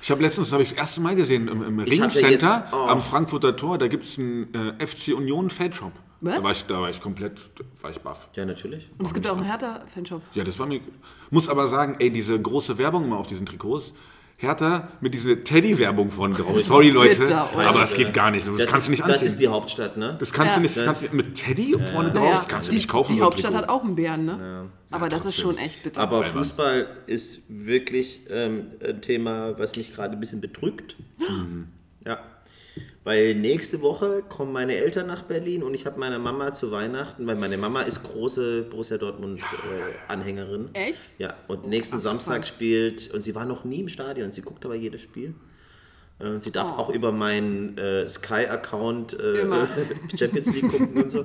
Ich habe letztens, das habe ich das erste Mal gesehen, im, im ja Ringcenter jetzt- oh. am Frankfurter Tor, da gibt es einen äh, FC Union Fanshop. Was? Da war ich, da war ich komplett, war ich baff. Ja, natürlich. Und es gibt auch einen Hertha-Fanshop. Ja, das war mir, muss aber sagen, ey, diese große Werbung immer auf diesen Trikots, Hertha mit dieser Teddy-Werbung vorne drauf. Sorry, Leute, Bitter, aber das geht gar nicht. Das, Das, kannst ist, du nicht das anziehen. ist die Hauptstadt, ne? das kannst Ja. du nicht, das kannst du mit Teddy vorne drauf, das kannst du nicht kaufen. Die Hauptstadt Trikot. hat auch einen Bären, ne? Aber das ist schon echt bitter. Aber. Fußball ist wirklich ähm, ein Thema, was mich gerade ein bisschen bedrückt. Ja. Weil nächste Woche kommen meine Eltern nach Berlin und ich habe meiner Mama zu Weihnachten, weil meine Mama ist große Borussia Dortmund-Anhängerin. Echt? Ja, und nächsten Ach, Samstag spielt, und sie war noch nie im Stadion, sie guckt aber jedes Spiel. Äh, Und sie darf Oh. auch über meinen äh, Sky-Account äh. Champions League gucken und so.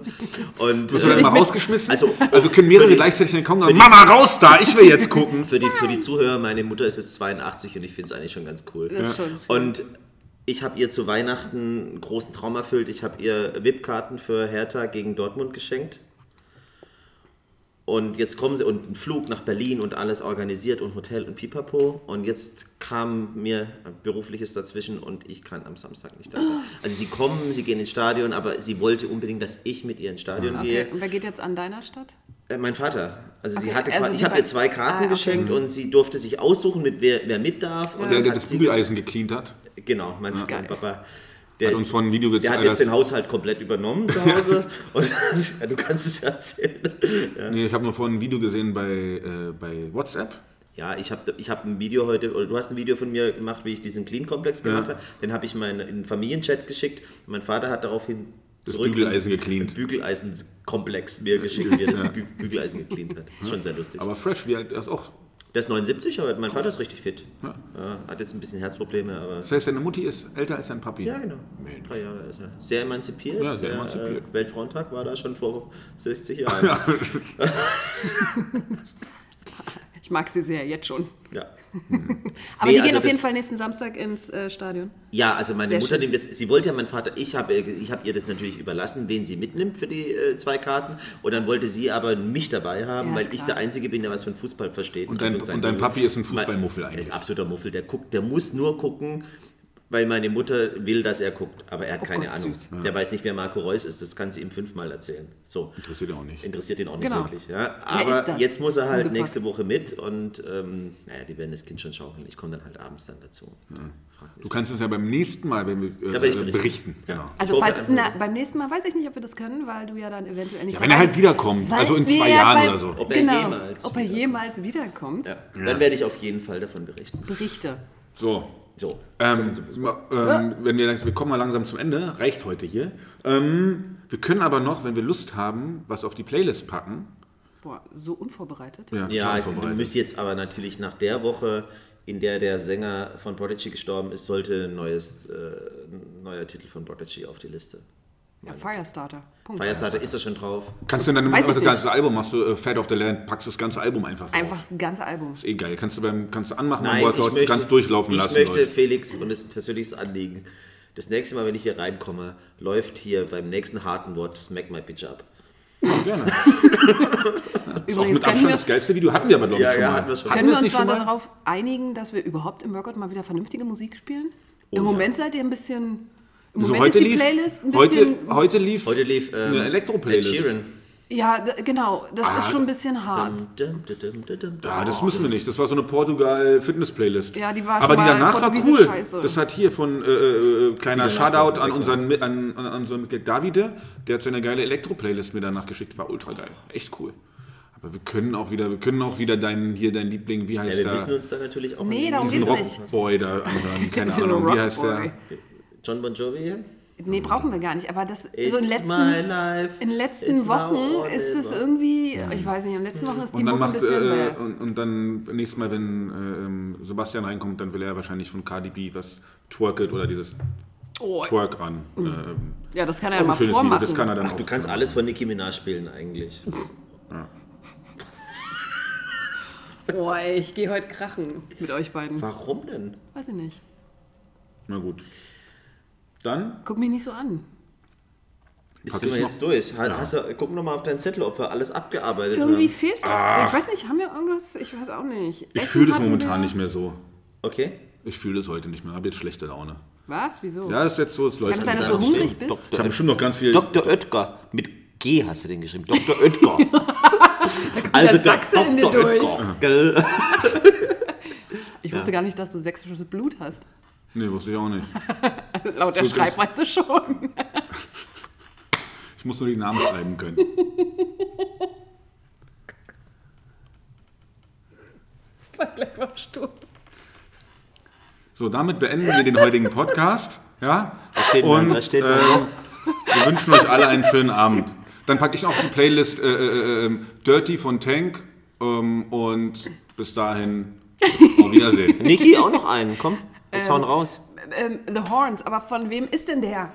Und, Wirst du dann äh, mal rausgeschmissen? Also- Also, können mehrere gleichzeitig in den sagen, die- Mama, raus da, ich will jetzt gucken. für die, für die Zuhörer, meine Mutter ist jetzt 82 und ich finde es eigentlich schon ganz cool. Das ist schon schön. Und ich habe ihr zu Weihnachten einen großen Traum erfüllt. Ich habe ihr VIP-Karten für Hertha gegen Dortmund geschenkt. Und jetzt kommen sie und ein Flug nach Berlin und alles organisiert und Hotel und Pipapo. Und jetzt kam mir berufliches dazwischen und ich kann am Samstag nicht da sein. Also sie kommen, sie gehen ins Stadion, aber sie wollte unbedingt, dass ich mit ihr ins Stadion gehe. Okay. Und wer geht jetzt an deiner Stadt? Äh, mein Vater. Also sie Okay, hatte also ich habe ihr zwei Karten Ah, okay. geschenkt und sie durfte sich aussuchen, mit wer, wer mit darf. Und Der, der hat das sie Bügeleisen gecleant hat. Genau, mein Geil. Papa. Der, Hat uns vorhin ein Video der hat jetzt den Haushalt komplett übernommen zu Hause. und ja, du kannst es ja erzählen. Ja, Nee, ich habe nur vorhin ein Video gesehen bei, äh, bei WhatsApp. ja ich habe ich hab ein Video heute, oder du hast ein Video von mir gemacht, wie ich diesen Clean-Komplex gemacht habe. Den habe ich mal in, den Familienchat geschickt. Mein Vater hat daraufhin Das zurück Bügeleisen gecleant. Bügeleisenkomplex mir geschickt, wie er das Bü Bügeleisen gecleant hat. Das ist schon sehr lustig. Aber fresh, wie er ist auch. Der ist 79, aber mein Vater ist richtig fit. Ja, hat jetzt ein bisschen Herzprobleme, aber. Das heißt, deine Mutti ist älter als dein Papi. Ja, genau. Mensch. Drei Jahre ist er. Sehr emanzipiert. Ja, sehr emanzipiert. Äh, Weltfrauentag war da schon vor 60 Jahren. Ja. Ich mag sie sehr, jetzt schon. ja. Aber Nee, die gehen also auf jeden das- Fall nächsten Samstag ins äh, Stadion. also meine Sehr Mutter schön. nimmt jetzt, sie wollte ja mein Vater, ich habe ich hab ihr das natürlich überlassen, wen sie mitnimmt für die äh, zwei Karten. Und dann wollte sie aber mich dabei haben, Ja, weil ich klar. der Einzige bin, der was von Fußball versteht. Und dein- und dein Papi ist ein Fußballmuffel Er eigentlich. ist absoluter Muffel. Der guckt, der muss nur gucken, weil meine Mutter will, dass er guckt, aber er hat Oh keine Gott, Ahnung. süß. Der weiß nicht, wer Marco Reus ist, das kann sie ihm fünfmal erzählen. So. Interessiert auch nicht. Interessiert ihn auch nicht Genau. wirklich. Ja. Aber jetzt muss er halt nächste Woche mit und ähm, naja, die werden das Kind schon schaukeln. Ich komme dann halt abends dann dazu. Mich. Du kannst uns ja beim nächsten Mal wenn wir, äh, berichten. berichten. Genau. Also falls, na, beim nächsten Mal weiß ich nicht, ob wir das können, weil du ja dann eventuell nicht Ja, wenn er halt wiederkommt, Weil- also in zwei Jahren weil- oder so. Ob er genau, jemals ob er wiederkommt. jemals wiederkommt. Ja. Dann werde ich auf jeden Fall davon berichten. Berichte. So. So. Ähm, ma- ähm, wenn wir, langsam- wir kommen mal langsam zum Ende, reicht heute hier. Ähm, wir können aber noch, wenn wir Lust haben, was auf die Playlist packen. Boah, so unvorbereitet. Ja, Ja, ich müsste jetzt aber natürlich nach der Woche, in der der Sänger von Prodigy gestorben ist, sollte ein neues, äh, ein neuer Titel von Prodigy auf die Liste. Ja, Firestarter. Punkt. Firestarter ist da schon drauf. Kannst du dann Weiß ich das ganze Album machst du äh, Fat of the Land, packst das ganze Album einfach drauf. Einfach das ganze Album. Ist eh geil. Kannst du beim kannst du anmachen Nein, beim Workout, ich möchte, ganz durchlaufen ich lassen. möchte Leute. Felix und das persönliches Anliegen. Das nächste Mal, wenn ich hier reinkomme, läuft hier beim nächsten harten Wort Smack My Bitch Up. Gerne. Das ist auch Übrigens mit wir, das geilste Video. Hatten wir aber, glaube ich, Ja, schon ja, mal. hatten wir schon. Hatten können wir uns mal darauf einigen, dass wir überhaupt im Workout mal wieder vernünftige Musik spielen? Im ja. Moment seid ihr ein bisschen. Im So, Moment heute, ist die lief, Playlist ein heute, bisschen. heute lief Heute lief ähm, eine Elektro-Playlist. Ja, genau. Das Ah, ist schon ein bisschen hart. Dum, dum, dum, dum, dum. Ja, das müssen wir nicht. Das war so eine Portugal-Fitness-Playlist. Ja, die war Aber schon die mal danach war cool. scheiße. Das hat hier von äh, äh, kleiner Die danach Shoutout an unseren, an, an, an unseren Mitglied Davide. Der hat seine geile Elektro-Playlist mir danach geschickt. War ultra geil. Echt cool. Aber wir können auch wieder, wir können auch wieder deinen, hier deinen Liebling, wie heißt Ja, wir der? müssen uns da natürlich auch Nee, darum diesen geht's Rock- nicht. Rockboy da anhören. Keine Ahnung, wie heißt der? John Bon Jovi hier? Nee, brauchen wir gar nicht. Aber das It's so in letzten, in letzten It's Wochen ist es irgendwie, ich weiß nicht, in den letzten Wochen ist die Mucke ein bisschen. äh, und, und dann nächstes Mal, wenn äh, ähm, Sebastian reinkommt, dann will er wahrscheinlich von Cardi B was twerket oder dieses oh, Twerk an. Mhm. Ähm, ja, das kann er auch ja mal vormachen. Das kann er dann Ach, du kannst alles von Nicki Minaj spielen eigentlich. Boah, ey, ich gehe heute krachen mit euch beiden. Warum denn? Weiß ich nicht. Na gut. Dann Guck mich nicht so an. Bist du ich wir noch? jetzt durch? Ha- Hast du, guck noch mal auf deinen Zettel, ob wir alles abgearbeitet Irgendwie haben. fehlt ja. Ich weiß nicht, haben wir irgendwas? Ich weiß auch nicht. Ich fühle das momentan wir. nicht mehr so. Okay. Ich fühle das heute nicht mehr. Habe jetzt schlechte Laune. Was? Wieso? Ja, das ist jetzt so, es läuft. Kann es sein, dass jetzt du hungrig bist? Ich habe bestimmt noch ganz viel. Dr. Oetker. Mit G hast du den geschrieben. Dr. Oetker. der Sachse in dir durch. Ich wusste gar nicht, dass du sächsisches Blut hast. Nee, wusste ich auch nicht. Laut der So Schreibweise schon. Ich muss nur die Namen schreiben können. War gleich mal stumm. So, damit beenden wir den heutigen Podcast. Ja? Was steht Und da? Was steht äh, wir wünschen euch alle einen schönen Abend. Dann packe ich noch auf die Playlist äh, äh, äh, Dirty von Tank. Ähm, und bis dahin, auf Wiedersehen. Niki, auch noch einen. Komm, wir hauen raus. Ähm, The Horns, aber von wem ist denn der?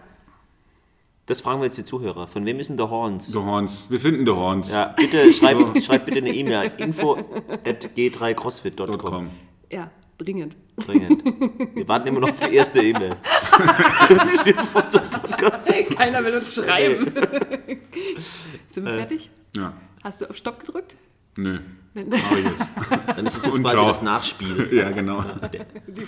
Das fragen wir jetzt die Zuhörer. Von wem ist denn der Horns? The Horns. Wir finden The Horns. Ja, bitte schreib, schreib bitte eine E-Mail. info at g3crossfit.com. .com. Ja, dringend. Dringend. Wir warten immer noch auf die erste E-Mail. Keiner will uns schreiben. Sind Äh. wir fertig? Ja. Hast du auf Stopp gedrückt? Nö. Dann ist es jetzt quasi das Nachspiel. Ja, genau. Die